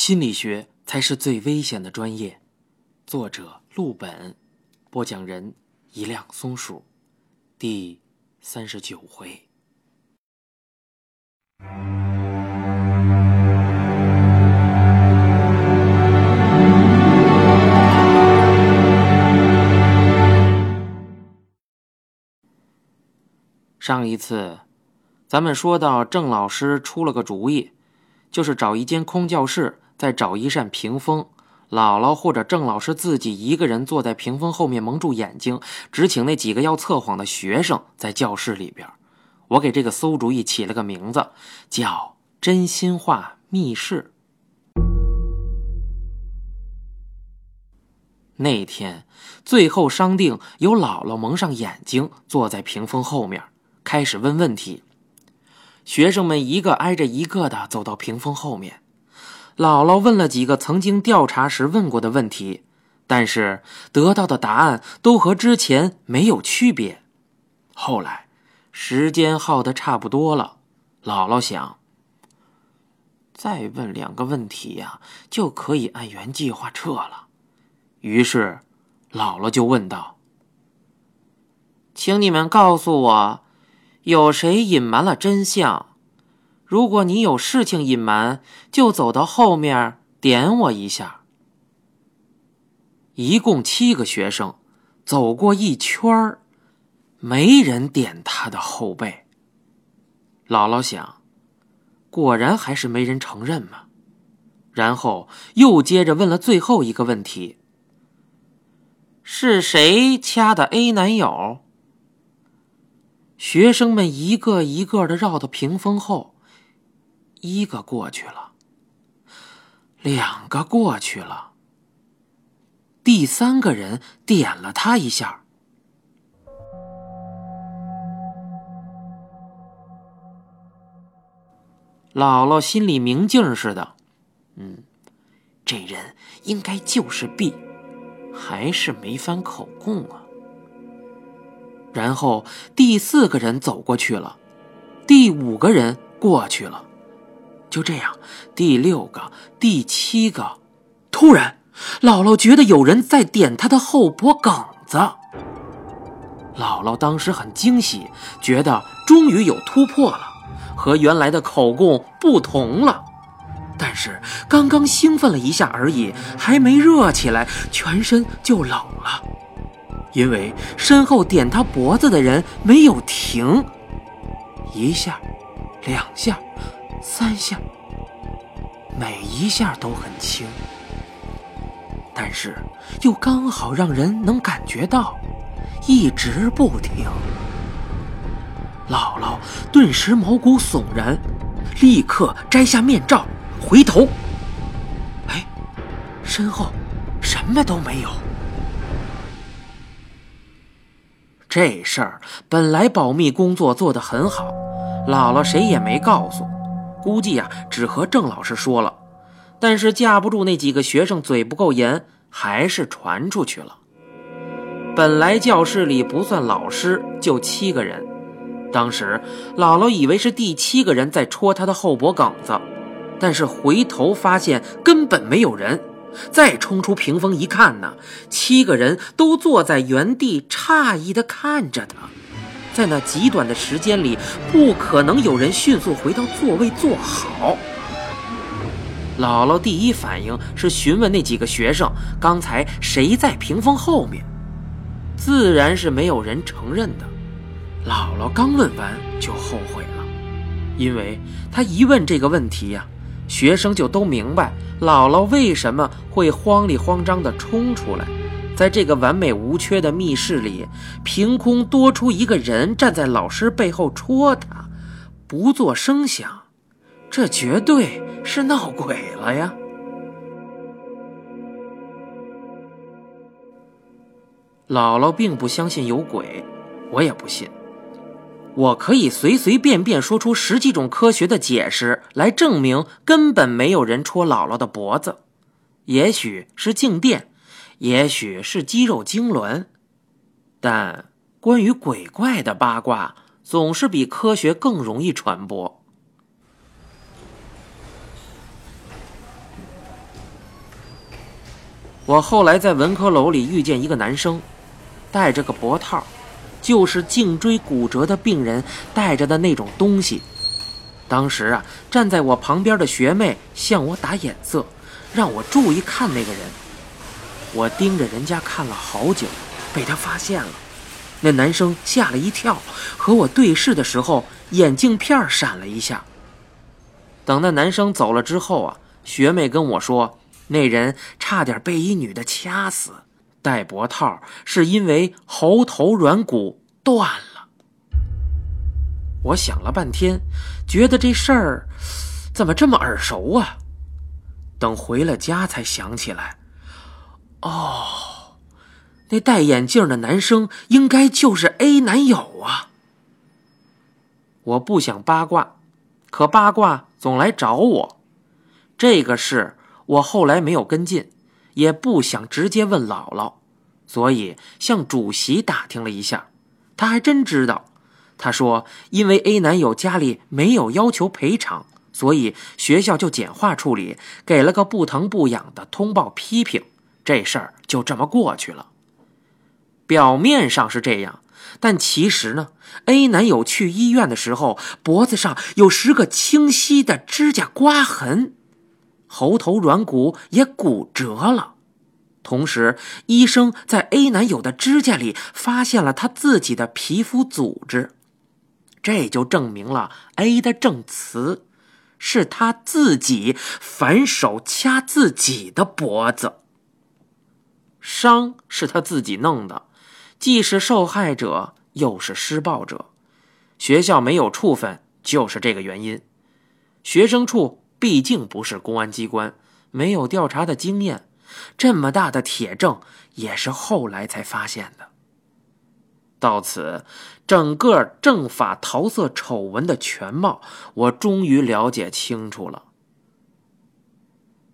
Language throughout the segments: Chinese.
心理学才是最危险的专业。作者：陆本，播讲人：一辆松鼠，第三十九回。上一次，咱们说到郑老师出了个主意，就是找一间空教室，再找一扇屏风，姥姥或者郑老师自己一个人坐在屏风后面蒙住眼睛，只请那几个要测谎的学生在教室里边。我给这个馊主意起了个名字，叫“真心话密室”。那天，最后商定由姥姥蒙上眼睛，坐在屏风后面。开始问问题，学生们一个挨着一个的走到屏风后面。姥姥问了几个曾经调查时问过的问题，但是得到的答案都和之前没有区别。后来，时间耗得差不多了，姥姥想，再问两个问题呀，就可以按原计划撤了。于是，姥姥就问道：“请你们告诉我。”有谁隐瞒了真相？如果你有事情隐瞒，就走到后面点我一下。一共七个学生，走过一圈，没人点他的后背。姥姥想，果然还是没人承认嘛。然后又接着问了最后一个问题：是谁掐的 A 男友？学生们一个一个的绕到屏风后，一个过去了，两个过去了，第三个人点了他一下。姥姥心里明镜似的，嗯，这人应该就是 B，还是没翻口供啊。然后第四个人走过去了，第五个人过去了，就这样，第六个、第七个，突然，姥姥觉得有人在点她的后脖梗子。姥姥当时很惊喜，觉得终于有突破了，和原来的口供不同了。但是刚刚兴奋了一下而已，还没热起来，全身就冷了。因为身后点他脖子的人没有停，一下，两下，三下，每一下都很轻，但是又刚好让人能感觉到，一直不停。姥姥顿时毛骨悚然，立刻摘下面罩，回头，哎，身后什么都没有。这事儿本来保密工作做得很好，姥姥谁也没告诉，估计呀只和郑老师说了。但是架不住那几个学生嘴不够严，还是传出去了。本来教室里不算老师就七个人，当时姥姥以为是第七个人在戳他的后脖梗子，但是回头发现根本没有人。再冲出屏风一看呢，七个人都坐在原地，诧异的看着他。在那极短的时间里，不可能有人迅速回到座位坐好。姥姥第一反应是询问那几个学生，刚才谁在屏风后面？自然是没有人承认的。姥姥刚问完就后悔了，因为她一问这个问题呀。学生就都明白姥姥为什么会慌里慌张地冲出来，在这个完美无缺的密室里，凭空多出一个人站在老师背后戳他，不做声响，这绝对是闹鬼了呀！姥姥并不相信有鬼，我也不信。我可以随随便便说出十几种科学的解释来证明根本没有人戳姥姥的脖子，也许是静电，也许是肌肉痉挛，但关于鬼怪的八卦总是比科学更容易传播。我后来在文科楼里遇见一个男生，戴着个脖套，就是颈椎骨折的病人戴着的那种东西。当时啊，站在我旁边的学妹向我打眼色，让我注意看那个人。我盯着人家看了好久，被他发现了。那男生吓了一跳，和我对视的时候，眼镜片闪了一下。等那男生走了之后啊，学妹跟我说，那人差点被一女的掐死，戴脖套是因为喉头软骨断了。我想了半天，觉得这事儿怎么这么耳熟啊？等回了家才想起来，哦，那戴眼镜的男生应该就是 A 男友啊！我不想八卦，可八卦总来找我。这个事我后来没有跟进，也不想直接问姥姥，所以向主席打听了一下，他还真知道。他说：“因为 A 男友家里没有要求赔偿，所以学校就简化处理，给了个不疼不痒的通报批评，这事儿就这么过去了。表面上是这样，但其实呢，A 男友去医院的时候，脖子上有十个清晰的指甲刮痕，喉头软骨也骨折了。同时，医生在 A 男友的指甲里发现了他自己的皮肤组织。”这就证明了 A 的证词是他自己反手掐自己的脖子，伤是他自己弄的，既是受害者又是施暴者，学校没有处分就是这个原因。学生处毕竟不是公安机关，没有调查的经验，这么大的铁证也是后来才发现的。到此，整个政法桃色丑闻的全貌，我终于了解清楚了。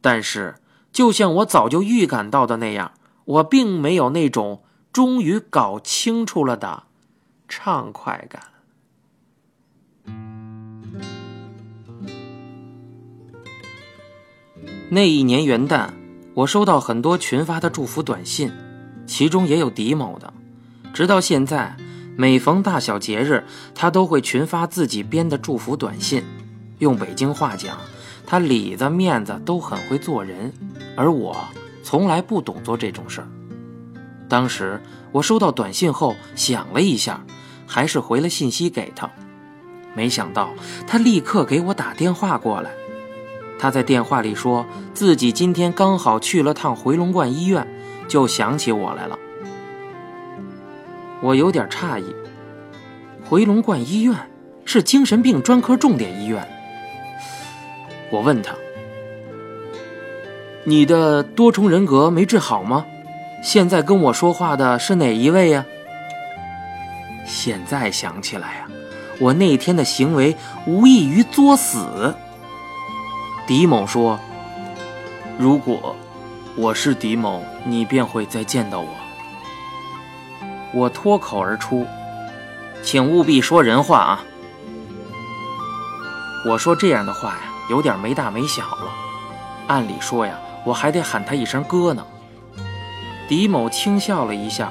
但是，就像我早就预感到的那样，我并没有那种终于搞清楚了的畅快感。那一年元旦，我收到很多群发的祝福短信，其中也有狄某的。直到现在，每逢大小节日，他都会群发自己编的祝福短信。用北京话讲，他里子面子都很会做人，而我从来不懂做这种事儿。当时我收到短信后想了一下，还是回了信息给他。没想到他立刻给我打电话过来。他在电话里说自己今天刚好去了趟回龙观医院，就想起我来了。我有点诧异，回龙观医院是精神病专科重点医院。我问他：“你的多重人格没治好吗？现在跟我说话的是哪一位呀？”现在想起来呀，我那天的行为无异于作死。狄某说：“如果我是狄某，你便会再见到我。”我脱口而出：“请务必说人话啊！”我说这样的话呀，有点没大没小了。按理说呀，我还得喊他一声哥呢。狄某轻笑了一下，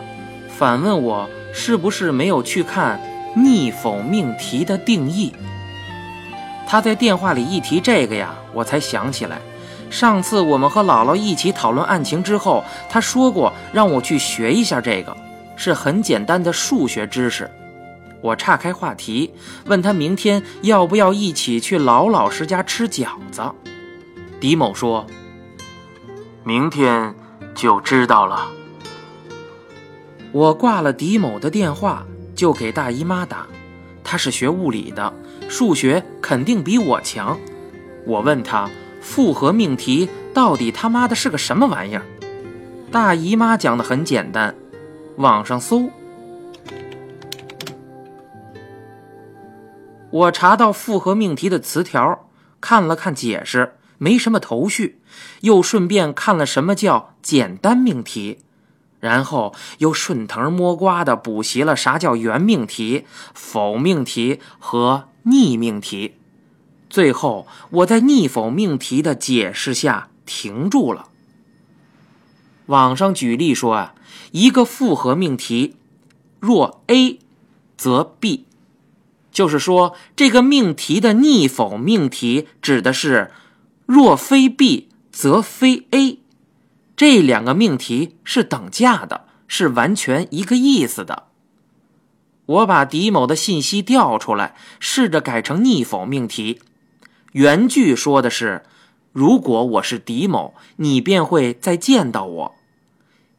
反问我是不是没有去看逆否命题的定义。他在电话里一提这个呀，我才想起来，上次我们和姥姥一起讨论案情之后，他说过让我去学一下这个。是很简单的数学知识，我岔开话题，问他明天要不要一起去老老师家吃饺子。狄某说：“明天就知道了。”我挂了狄某的电话，就给大姨妈打。她是学物理的，数学肯定比我强。我问她复合命题到底他妈的是个什么玩意儿？大姨妈讲的很简单。网上搜，我查到复合命题的词条，看了看解释，没什么头绪，又顺便看了什么叫简单命题，然后又顺藤摸瓜的补习了啥叫原命题、否命题和逆命题，最后我在逆否命题的解释下停住了。网上举例说啊，一个复合命题，若 A，则 B，就是说这个命题的逆否命题指的是若非 B，则非 A，这两个命题是等价的，是完全一个意思的。我把狄某的信息调出来，试着改成逆否命题。原句说的是：“如果我是狄某，你便会再见到我。”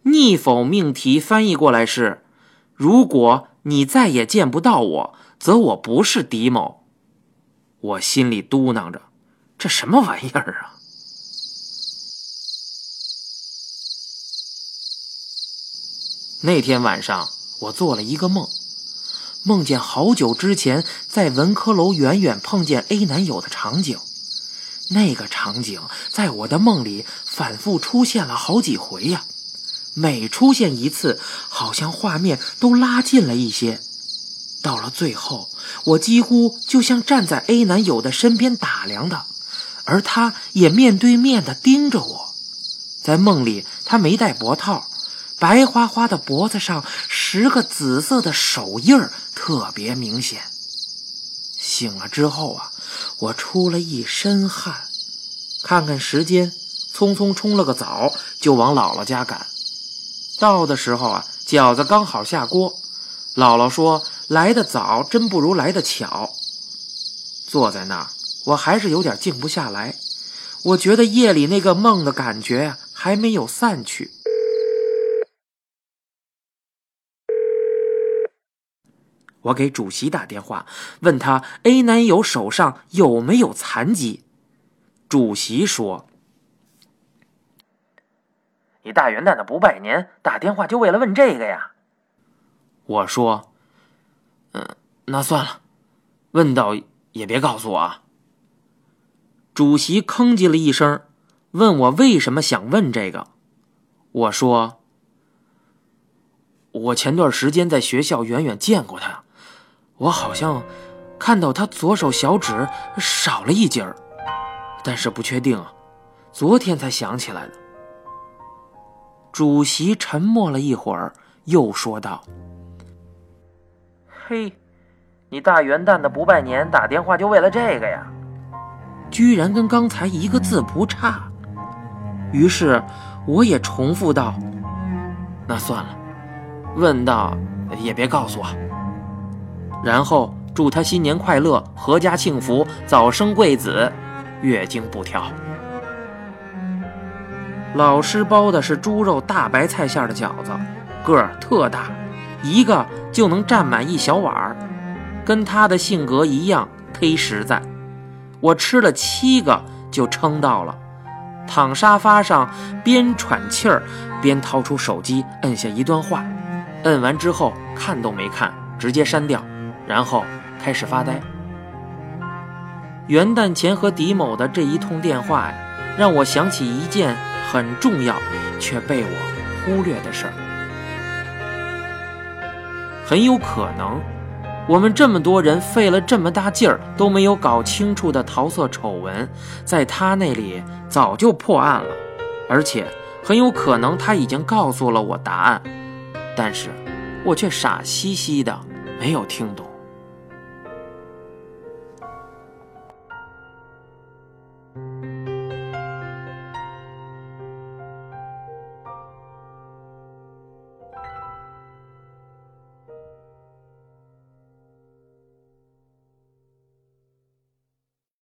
逆否命题翻译过来是：“如果你再也见不到我，则我不是狄某。”我心里嘟囔着：“这什么玩意儿啊？”那天晚上，我做了一个梦。梦见好久之前在文科楼远远碰见 A 男友的场景，那个场景在我的梦里反复出现了好几回呀。每出现一次，好像画面都拉近了一些。到了最后，我几乎就像站在 A 男友的身边打量的，而他也面对面的盯着我。在梦里，他没戴脖套。白花花的脖子上十个紫色的手印特别明显。醒了之后啊，我出了一身汗，看看时间，匆匆冲了个澡，就往姥姥家赶。到的时候啊，饺子刚好下锅。姥姥说：“来的早，真不如来的巧。”坐在那儿，我还是有点静不下来。我觉得夜里那个梦的感觉呀，还没有散去。我给主席打电话，问他 A 男友手上有没有残疾。主席说：“你大元旦的不拜年，打电话就为了问这个呀？”我说：“嗯，那算了，问到也别告诉我啊。”主席吭叽了一声，问我为什么想问这个。我说：“我前段时间在学校远远见过他。”我好像看到他左手小指少了一截儿，但是不确定啊，昨天才想起来的。主席沉默了一会儿，又说道：“嘿，你大元旦的不拜年，打电话就为了这个呀？居然跟刚才一个字不差。”于是我也重复道：“那算了，问到也别告诉我。”然后祝他新年快乐，阖家幸福，早生贵子，月经不调。老师包的是猪肉大白菜馅的饺子，个儿特大，一个就能占满一小碗儿，跟他的性格一样忒实在。我吃了七个就撑到了，躺沙发上边喘气儿边掏出手机摁下一段话，摁完之后看都没看，直接删掉。然后开始发呆。元旦前和狄某的这一通电话呀，让我想起一件很重要却被我忽略的事儿。很有可能，我们这么多人费了这么大劲儿都没有搞清楚的桃色丑闻，在他那里早就破案了，而且很有可能他已经告诉了我答案，但是我却傻兮兮的没有听懂。